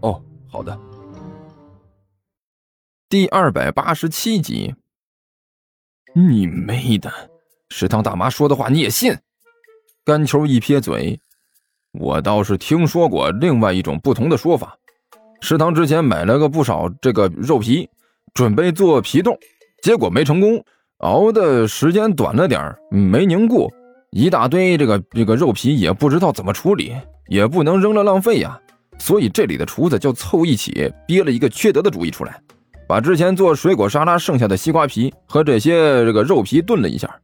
哦，好的。第二百八十七集。你妹的！食堂大妈说的话你也信？干球一撇嘴，我倒是听说过另外一种不同的说法。食堂之前买了个不少这个肉皮，准备做皮冻，结果没成功，熬的时间短了点没凝固，一大堆这个这个肉皮也不知道怎么处理，也不能扔了浪费呀。所以这里的厨子就凑一起憋了一个缺德的主意出来，把之前做水果沙拉剩下的西瓜皮和这些这个肉皮炖了一下，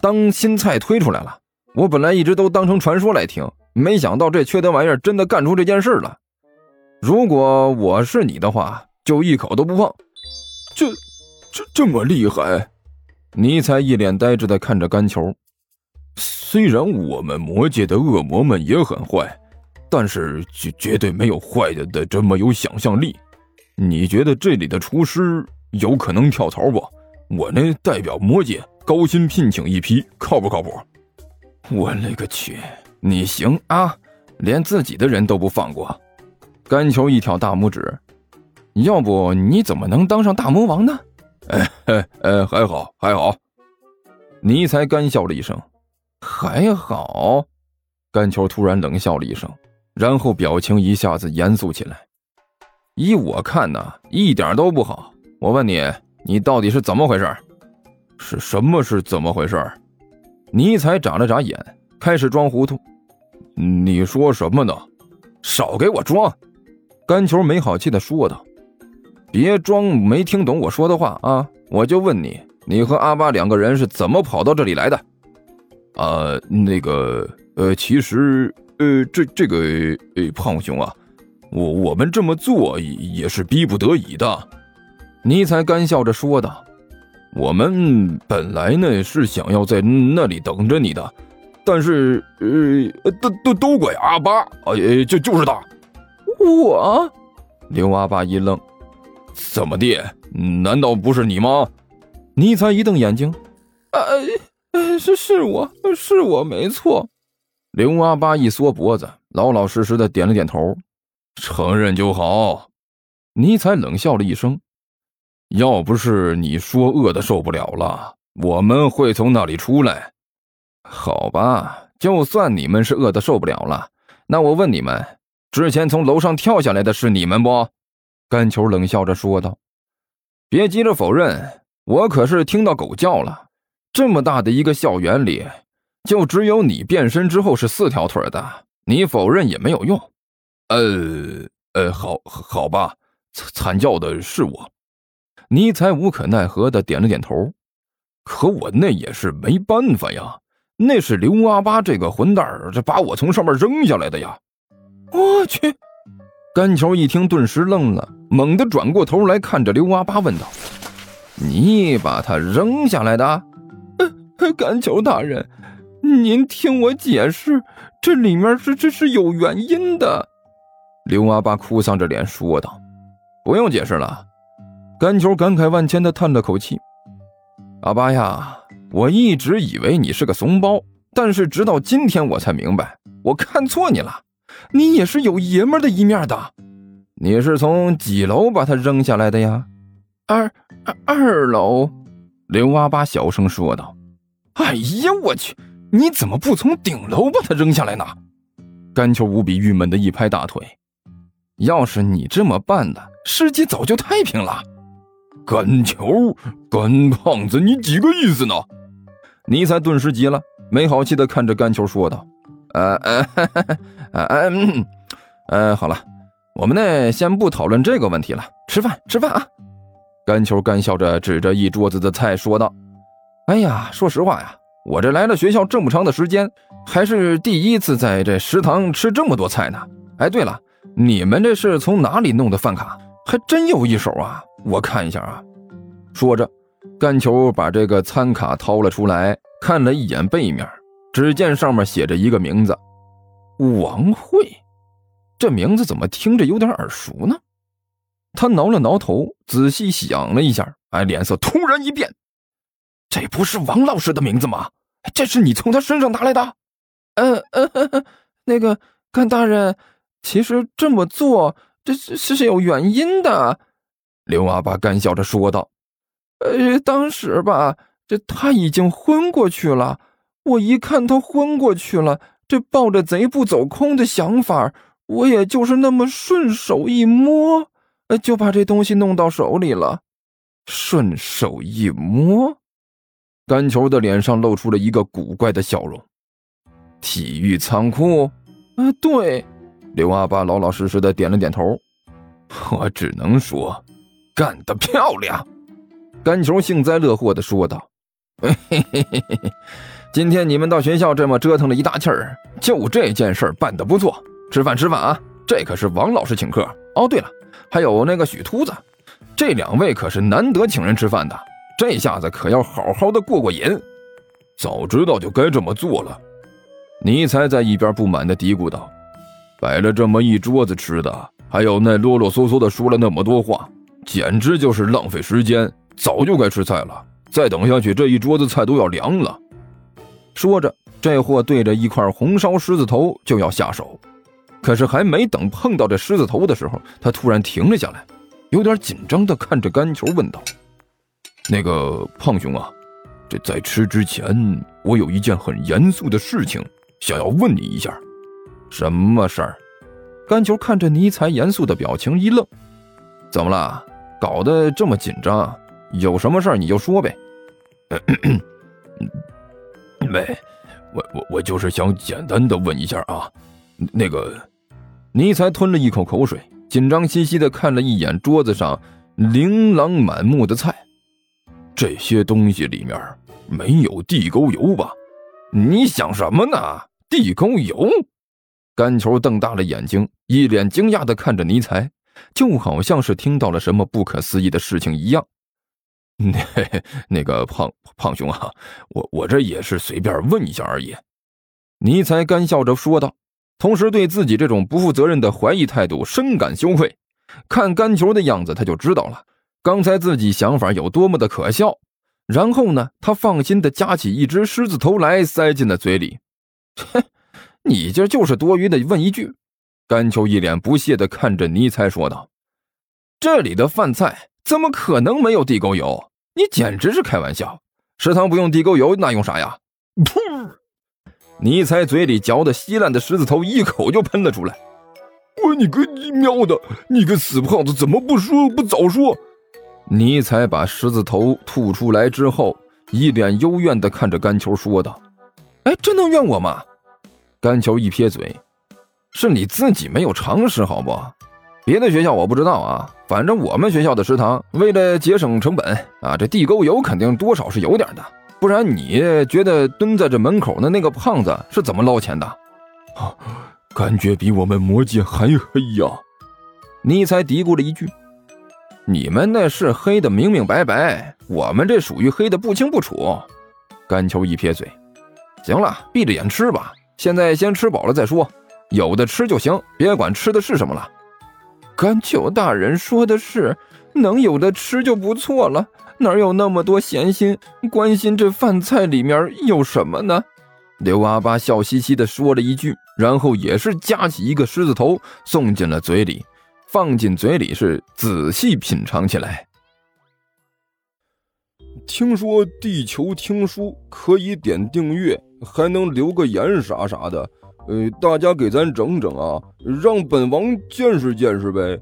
当新菜推出来了。我本来一直都当成传说来听，没想到这缺德玩意儿真的干出这件事了。如果我是你的话，就一口都不放。这这这么厉害？尼采一脸呆滞的看着干球。虽然我们魔界的恶魔们也很坏。但是绝绝对没有坏的的这么有想象力。你觉得这里的厨师有可能跳槽不？我那代表魔界高薪聘请一批，靠不靠谱？我勒个去！你行啊，连自己的人都不放过。甘球一挑大拇指，要不你怎么能当上大魔王呢？哎哎哎，还好还好。尼才干笑了一声，还好。甘球突然冷笑了一声。然后表情一下子严肃起来。依我看呢，一点都不好。我问你，你到底是怎么回事？是什么是怎么回事？尼采眨了眨眼，开始装糊涂。你说什么呢？少给我装！干球没好气的说道。别装没听懂我说的话啊！我就问你，你和阿巴两个人是怎么跑到这里来的？啊，那个，呃，其实。呃，这这个呃，胖兄啊，我我们这么做也是逼不得已的。尼才干笑着说道：“我们本来呢是想要在那里等着你的，但是呃，都都都怪阿巴，呃，就就是他。”我，刘阿巴一愣：“怎么地？难道不是你吗？”尼才一瞪眼睛：“呃，是是我是我没错。”刘阿八一缩脖子，老老实实的点了点头，承认就好。尼采冷笑了一声：“要不是你说饿的受不了了，我们会从那里出来。好吧，就算你们是饿的受不了了，那我问你们，之前从楼上跳下来的是你们不？”干球冷笑着说道：“别急着否认，我可是听到狗叫了。这么大的一个校园里。”就只有你变身之后是四条腿的，你否认也没有用。呃呃，好好吧，惨叫的是我。尼才无可奈何的点了点头。可我那也是没办法呀，那是刘阿八这个混蛋儿，这把我从上面扔下来的呀。我去！干球一听，顿时愣了，猛地转过头来看着刘阿八，问道：“你把他扔下来的？”干球大人。您听我解释，这里面是这是有原因的。”刘阿八哭丧着脸说道。“不用解释了。”甘球感慨万千的叹了口气。“阿八呀，我一直以为你是个怂包，但是直到今天我才明白，我看错你了。你也是有爷们的一面的。你是从几楼把他扔下来的呀？”“二二二楼。”刘阿八小声说道。“哎呀，我去！”你怎么不从顶楼把他扔下来呢？干球无比郁闷的一拍大腿。要是你这么办的，世界早就太平了。干球，干胖子，你几个意思呢？尼采顿时急了，没好气的看着干球说道：“呃呃 呃呃，呃，好了，我们呢先不讨论这个问题了，吃饭吃饭啊！”干球干笑着指着一桌子的菜说道：“哎呀，说实话呀。”我这来了学校这么长的时间，还是第一次在这食堂吃这么多菜呢。哎，对了，你们这是从哪里弄的饭卡？还真有一手啊！我看一下啊。说着，甘球把这个餐卡掏了出来，看了一眼背面，只见上面写着一个名字：王慧。这名字怎么听着有点耳熟呢？他挠了挠头，仔细想了一下，哎，脸色突然一变：“这不是王老师的名字吗？这是你从他身上拿来的？”“嗯嗯嗯，那个甘大人，其实这么做，这是是有原因的。”刘阿爸干笑着说道。“呃，当时吧，这他已经昏过去了。我一看他昏过去了，这抱着贼不走空的想法。”我也就是那么顺手一摸，呃，就把这东西弄到手里了。顺手一摸，甘球的脸上露出了一个古怪的笑容。体育仓库，啊，对。刘阿爸老老实实的点了点头。我只能说，干得漂亮。甘球幸灾乐祸的说道：“嘿嘿嘿嘿嘿，今天你们到学校这么折腾了一大气儿，就这件事办得不错。”吃饭吃饭啊！这可是王老师请客哦。对了，还有那个许秃子，这两位可是难得请人吃饭的，这下子可要好好的过过瘾。早知道就该这么做了。尼才在一边不满的嘀咕道：“摆了这么一桌子吃的，还有那啰啰嗦嗦的说了那么多话，简直就是浪费时间。早就该吃菜了，再等下去这一桌子菜都要凉了。”说着，这货对着一块红烧狮子头就要下手。可是还没等碰到这狮子头的时候，他突然停了下来，有点紧张的看着干球问道：“那个胖兄啊，这在吃之前，我有一件很严肃的事情想要问你一下。什么事儿？”甘球看着尼才严肃的表情一愣：“怎么了？搞得这么紧张？有什么事儿你就说呗。”“没，我我我就是想简单的问一下啊，那个。”尼才吞了一口口水，紧张兮兮的看了一眼桌子上琳琅满目的菜，这些东西里面没有地沟油吧？你想什么呢？地沟油？甘球瞪大了眼睛，一脸惊讶地看着尼才，就好像是听到了什么不可思议的事情一样。那 那个胖胖兄啊，我我这也是随便问一下而已。尼才干笑着说道。同时，对自己这种不负责任的怀疑态度深感羞愧。看干球的样子，他就知道了刚才自己想法有多么的可笑。然后呢，他放心的夹起一只狮子头来，塞进了嘴里。哼，你这就是多余的问一句。甘秋一脸不屑的看着尼才说道：“这里的饭菜怎么可能没有地沟油？你简直是开玩笑！食堂不用地沟油，那用啥呀？”噗。尼才嘴里嚼的稀烂的狮子头一口就喷了出来。我你个你喵的！你个死胖子，怎么不说不早说？尼才把狮子头吐出来之后，一脸幽怨的看着甘球说道：“哎，这能怨我吗？”甘球一撇嘴：“是你自己没有常识，好不？别的学校我不知道啊，反正我们学校的食堂为了节省成本啊，这地沟油肯定多少是有点的。”不然你觉得蹲在这门口的那个胖子是怎么捞钱的？啊，感觉比我们魔界还黑呀！尼才嘀咕了一句：“你们那是黑的明明白白，我们这属于黑的不清不楚。”甘球一撇嘴：“行了，闭着眼吃吧。现在先吃饱了再说，有的吃就行，别管吃的是什么了。”甘球大人说的是，能有的吃就不错了。哪有那么多闲心关心这饭菜里面有什么呢？刘阿八笑嘻嘻地说了一句，然后也是夹起一个狮子头送进了嘴里，放进嘴里是仔细品尝起来。听说地球听书可以点订阅，还能留个言啥啥的，呃，大家给咱整整啊，让本王见识见识呗。